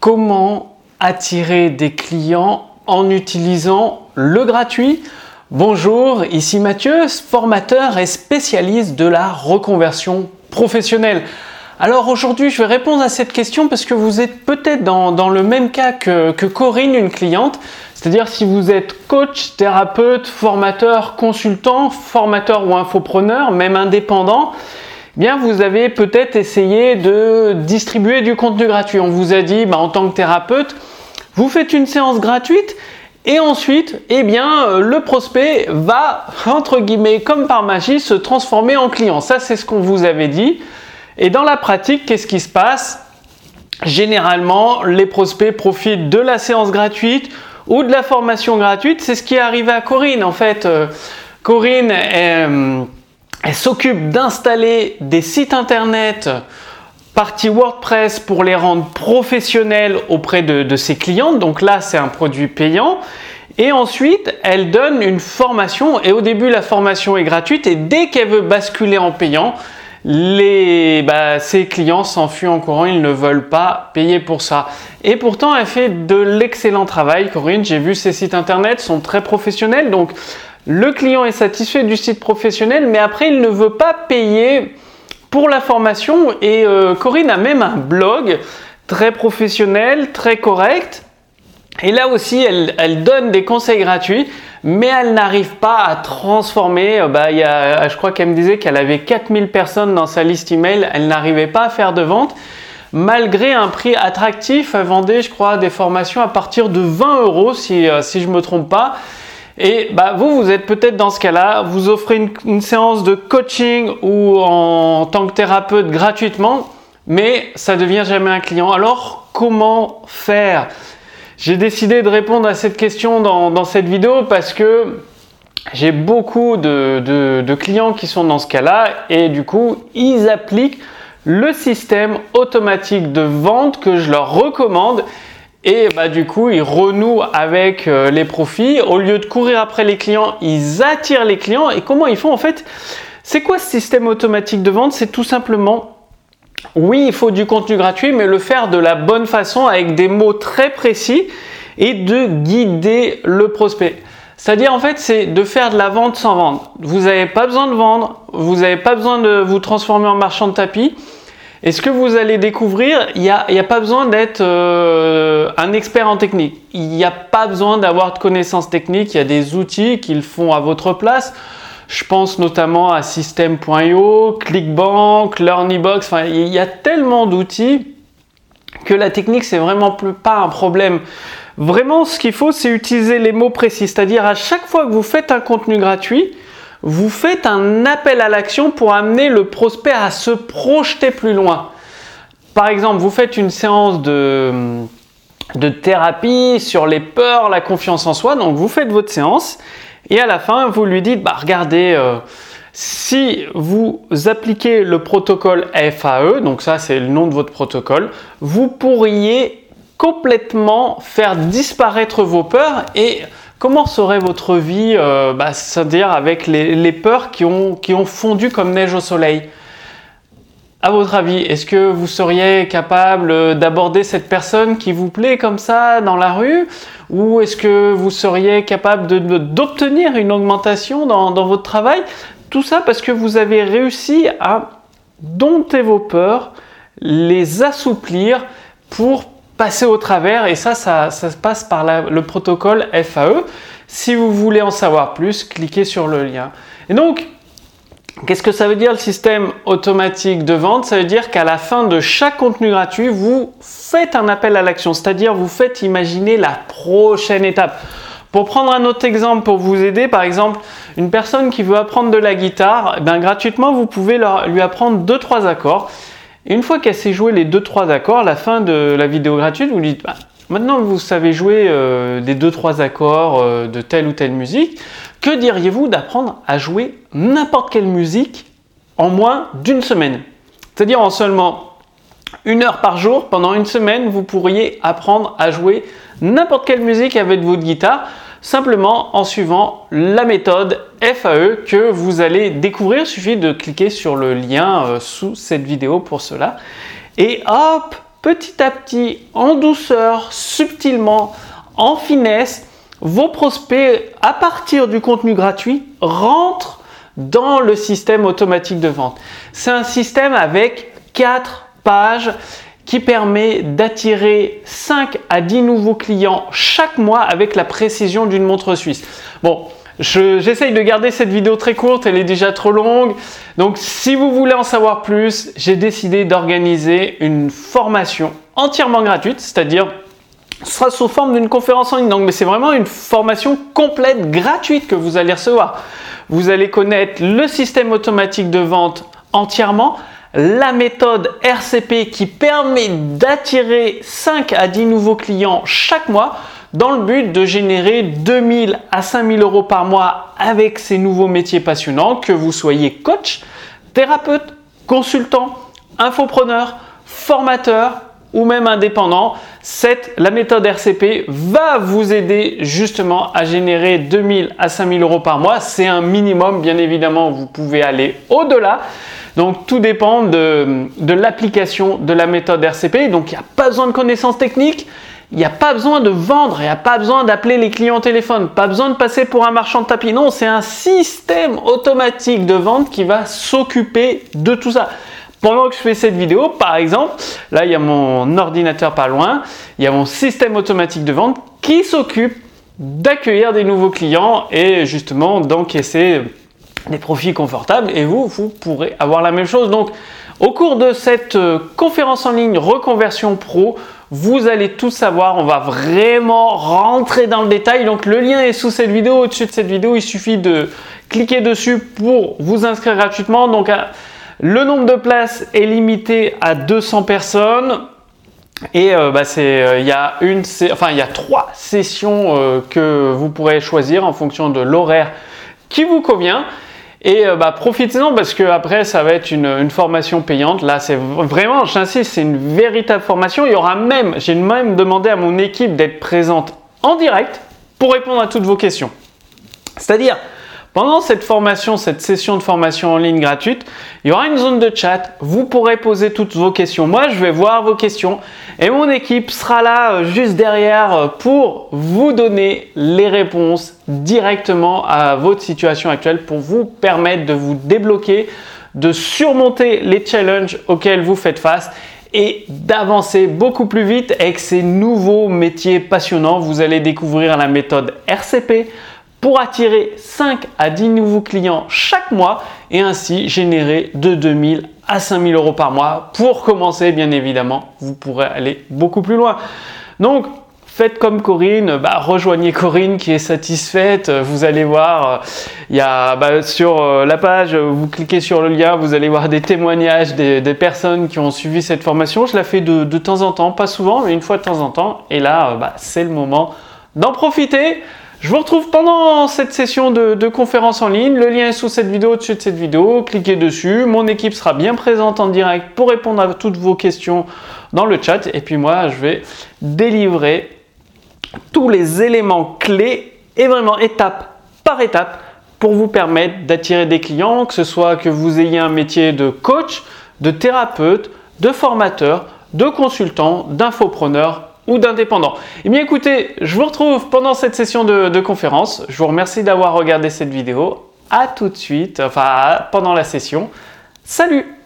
Comment attirer des clients en utilisant le gratuit Bonjour, ici Mathieu, formateur et spécialiste de la reconversion professionnelle. Alors aujourd'hui, je vais répondre à cette question parce que vous êtes peut-être dans, le même cas que, que Corinne, une cliente. C'est-à-dire si vous êtes coach, thérapeute, formateur, consultant, formateur ou infopreneur, même indépendant, bien vous avez peut-être essayé de distribuer du contenu gratuit. On vous a dit, bah, en tant que thérapeute, vous faites une séance gratuite et ensuite, eh bien, euh, le prospect va, entre guillemets, comme par magie, se transformer en client. Ça, c'est ce qu'on vous avait dit. Et dans la pratique, qu'est-ce qui se passe? Généralement, les prospects profitent de la séance gratuite ou de la formation gratuite. C'est ce qui est arrivé à Corinne. En fait, euh, Corinne, est elle s'occupe d'installer des sites internet partie WordPress pour les rendre professionnels auprès de, ses clients. Donc là, c'est un produit payant. Et ensuite, elle donne une formation. Et au début, la formation est gratuite. Et dès qu'elle veut basculer en payant, les, bah, ses clients s'enfuient en courant. Ils ne veulent pas payer pour ça. Et pourtant, elle fait de l'excellent travail. Corinne, j'ai vu ses sites internet sont très professionnels. Donc, le client est satisfait du site professionnel, mais après, il ne veut pas payer pour la formation. Et euh, Corinne a même un blog très professionnel, très correct. Et là aussi, elle, donne des conseils gratuits, mais elle n'arrive pas à transformer. Euh, bah, y a, je crois qu'elle me disait qu'elle avait 4000 personnes dans sa liste email. Elle n'arrivait pas à faire de vente. Malgré un prix attractif, elle vendait, je crois, des formations à partir de 20 euros, si, euh, si je ne me trompe pas. Et bah, vous, vous êtes peut-être dans ce cas-là, vous offrez une, séance de coaching ou en tant que thérapeute gratuitement, mais ça devient jamais un client. Alors, comment faire? J'ai décidé de répondre à cette question dans, cette vidéo parce que j'ai beaucoup de clients qui sont dans ce cas-là et du coup, ils appliquent le système automatique de vente que je leur recommande et bah, du coup, ils renouent avec euh, les profits. Au lieu de courir après les clients, ils attirent les clients. Et comment ils font en fait? C'est quoi ce système automatique de vente? C'est tout simplement, oui, il faut du contenu gratuit, mais le faire de la bonne façon avec des mots très précis et de guider le prospect. C'est-à-dire en fait, c'est de faire de la vente sans vendre. Vous n'avez pas besoin de vendre, vous n'avez pas besoin de vous transformer en marchand de tapis. Et ce que vous allez découvrir, il n'y a, pas besoin d'être euh, un expert en technique. Il n'y a pas besoin d'avoir de connaissances techniques. Il y a des outils qu'ils font à votre place. Je pense notamment à System.io, ClickBank, LearnyBox. Enfin, il y a tellement d'outils que la technique, c'est vraiment pas un problème. Vraiment, ce qu'il faut, c'est utiliser les mots précis. C'est-à-dire, à chaque fois que vous faites un contenu gratuit, vous faites un appel à l'action pour amener le prospect à se projeter plus loin. Par exemple, vous faites une séance de, thérapie sur les peurs, la confiance en soi. Donc, vous faites votre séance et à la fin, vous lui dites, bah, regardez, euh, si vous appliquez le protocole FAE, donc ça c'est le nom de votre protocole, vous pourriez complètement faire disparaître vos peurs et Comment serait votre vie, euh, bah, c'est-à-dire avec les, peurs qui ont, fondu comme neige au soleil? À votre avis, est-ce que vous seriez capable d'aborder cette personne qui vous plaît comme ça dans la rue? Ou est-ce que vous seriez capable d'obtenir une augmentation dans, dans votre travail? Tout ça parce que vous avez réussi à dompter vos peurs, les assouplir pour passer au travers et ça, ça, se passe par le protocole FAE. Si vous voulez en savoir plus, cliquez sur le lien. Et donc, qu'est-ce que ça veut dire le système automatique de vente? Ça veut dire qu'à la fin de chaque contenu gratuit, vous faites un appel à l'action, c'est-à-dire vous faites imaginer la prochaine étape. Pour prendre un autre exemple pour vous aider, par exemple, une personne qui veut apprendre de la guitare, eh bien, gratuitement, vous pouvez lui apprendre deux trois accords une fois qu'elle s'est joué les 2-3 accords, à la fin de la vidéo gratuite, vous dites bah, maintenant que vous savez jouer euh, des 2-3 accords euh, de telle ou telle musique, que diriez-vous d'apprendre à jouer n'importe quelle musique en moins d'une semaine? C'est-à-dire en seulement une heure par jour, pendant une semaine, vous pourriez apprendre à jouer n'importe quelle musique avec votre guitare simplement en suivant la méthode FAE que vous allez découvrir. Il suffit de cliquer sur le lien euh, sous cette vidéo pour cela. Et hop, petit à petit, en douceur, subtilement, en finesse, vos prospects, à partir du contenu gratuit, rentrent dans le système automatique de vente. C'est un système avec 4 pages qui permet d'attirer 5 à 10 nouveaux clients chaque mois avec la précision d'une montre suisse. Bon, J'essaye de garder cette vidéo très courte, elle est déjà trop longue. Donc si vous voulez en savoir plus, j'ai décidé d'organiser une formation entièrement gratuite, c'est-à-dire ce sera sous forme d'une conférence en ligne. Donc, c'est vraiment une formation complète, gratuite que vous allez recevoir. Vous allez connaître le système automatique de vente entièrement, la méthode RCP qui permet d'attirer 5 à 10 nouveaux clients chaque mois dans le but de générer 2000 à 5000 euros par mois avec ces nouveaux métiers passionnants, que vous soyez coach, thérapeute, consultant, infopreneur, formateur ou même indépendant. Cette, la méthode RCP va vous aider justement à générer 2000 à 5000 euros par mois. C'est un minimum, bien évidemment, vous pouvez aller au-delà. Donc tout dépend de, de l'application de la méthode RCP. Donc il n'y a pas besoin de connaissances techniques. Il n'y a pas besoin de vendre, il n'y a pas besoin d'appeler les clients au téléphone, pas besoin de passer pour un marchand de tapis. Non, c'est un système automatique de vente qui va s'occuper de tout ça. Pendant que je fais cette vidéo, par exemple, là il y a mon ordinateur pas loin, il y a mon système automatique de vente qui s'occupe d'accueillir des nouveaux clients et justement d'encaisser des profits confortables et vous, vous pourrez avoir la même chose. Donc, au cours de cette euh, conférence en ligne Reconversion Pro, vous allez tout savoir. On va vraiment rentrer dans le détail. Donc, le lien est sous cette vidéo. Au-dessus de cette vidéo, il suffit de cliquer dessus pour vous inscrire gratuitement. Donc, le nombre de places est limité à 200 personnes. Et euh, bah, il y a une, enfin il y a trois sessions que vous pourrez choisir en fonction de l'horaire qui vous convient. Et euh, bah, profitez-en parce que après ça va être une, formation payante. Là, c'est vraiment, j'insiste, c'est une véritable formation. Il y aura même, j'ai même demandé à mon équipe d'être présente en direct pour répondre à toutes vos questions. C'est-à-dire, pendant cette formation, cette session de formation en ligne gratuite, il y aura une zone de chat. Vous pourrez poser toutes vos questions. Moi, je vais voir vos questions et mon équipe sera là euh, juste derrière euh, pour vous donner les réponses directement à votre situation actuelle pour vous permettre de vous débloquer, de surmonter les challenges auxquels vous faites face et d'avancer beaucoup plus vite avec ces nouveaux métiers passionnants. Vous allez découvrir la méthode RCP pour attirer 5 à 10 nouveaux clients chaque mois et ainsi générer de 2000 à 5000 euros par mois. Pour commencer, bien évidemment, vous pourrez aller beaucoup plus loin. Donc, faites comme Corinne, bah, rejoignez Corinne qui est satisfaite. Vous allez voir, il y a bah, sur euh, la page, vous cliquez sur le lien, vous allez voir des témoignages des, personnes qui ont suivi cette formation. Je la fais de, temps en temps, pas souvent, mais une fois de temps en temps. Et là, bah, c'est le moment d'en profiter. Je vous retrouve pendant cette session de, conférence en ligne. Le lien est sous cette vidéo, au-dessus de cette vidéo. Cliquez dessus. Mon équipe sera bien présente en direct pour répondre à toutes vos questions dans le chat. Et puis moi, je vais délivrer tous les éléments clés et vraiment étape par étape pour vous permettre d'attirer des clients, que ce soit que vous ayez un métier de coach, de thérapeute, de formateur, de consultant, d'infopreneur ou d'indépendants. Eh bien écoutez, je vous retrouve pendant cette session de, conférence. Je vous remercie d'avoir regardé cette vidéo. À tout de suite, enfin pendant la session. Salut